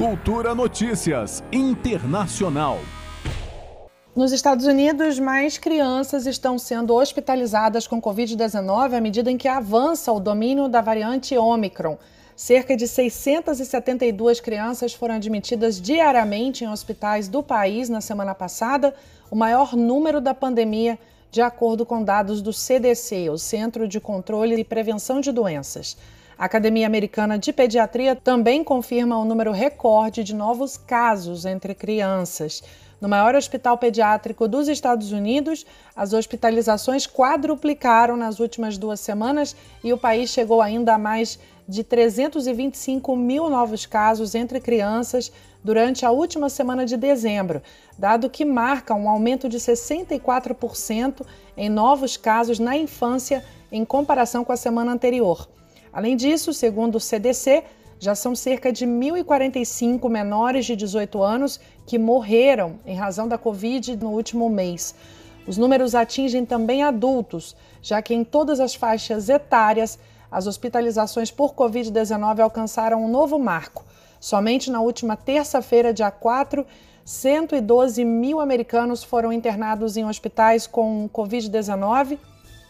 Cultura Notícias Internacional. Nos Estados Unidos, mais crianças estão sendo hospitalizadas com Covid-19 à medida em que avança o domínio da variante Omicron. Cerca de 672 crianças foram admitidas diariamente em hospitais do país na semana passada, o maior número da pandemia, de acordo com dados do CDC, o Centro de Controle e Prevenção de Doenças. A Academia Americana de Pediatria também confirma o um número recorde de novos casos entre crianças. No maior hospital pediátrico dos Estados Unidos, as hospitalizações quadruplicaram nas últimas duas semanas e o país chegou ainda a mais de 325 mil novos casos entre crianças durante a última semana de dezembro, dado que marca um aumento de 64% em novos casos na infância em comparação com a semana anterior. Além disso, segundo o CDC, já são cerca de 1.045 menores de 18 anos que morreram em razão da Covid no último mês. Os números atingem também adultos, já que em todas as faixas etárias as hospitalizações por Covid-19 alcançaram um novo marco. Somente na última terça-feira, dia 4, 112 mil americanos foram internados em hospitais com Covid-19,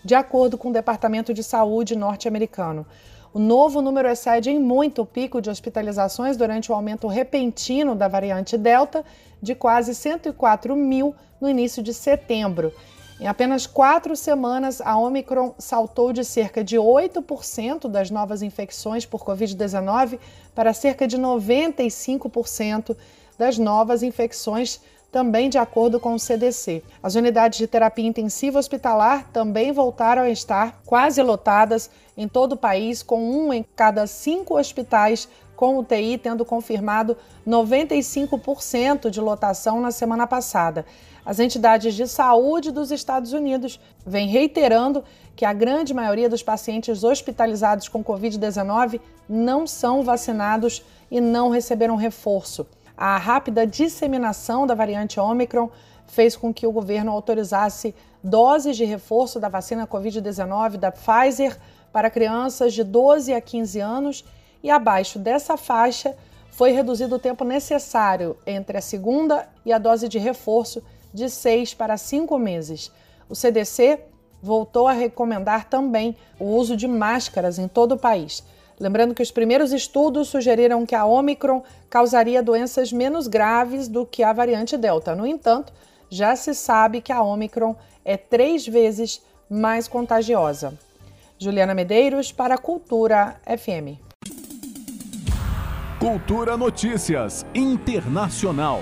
de acordo com o Departamento de Saúde norte-americano. O novo número excede em muito o pico de hospitalizações durante o aumento repentino da variante Delta, de quase 104 mil no início de setembro. Em apenas quatro semanas, a Omicron saltou de cerca de 8% das novas infecções por Covid-19 para cerca de 95% das novas infecções também de acordo com o CDC. As unidades de terapia intensiva hospitalar também voltaram a estar quase lotadas em todo o país, com um em cada cinco hospitais com UTI tendo confirmado 95% de lotação na semana passada. As entidades de saúde dos Estados Unidos vêm reiterando que a grande maioria dos pacientes hospitalizados com Covid-19 não são vacinados e não receberam reforço. A rápida disseminação da variante Omicron fez com que o governo autorizasse doses de reforço da vacina Covid-19 da Pfizer para crianças de 12 a 15 anos e abaixo dessa faixa foi reduzido o tempo necessário entre a segunda e a dose de reforço de 6 para 5 meses. O CDC voltou a recomendar também o uso de máscaras em todo o país. Lembrando que os primeiros estudos sugeriram que a Omicron causaria doenças menos graves do que a variante Delta. No entanto, já se sabe que a Omicron é três vezes mais contagiosa. Juliana Medeiros para Cultura FM. Cultura Notícias Internacional.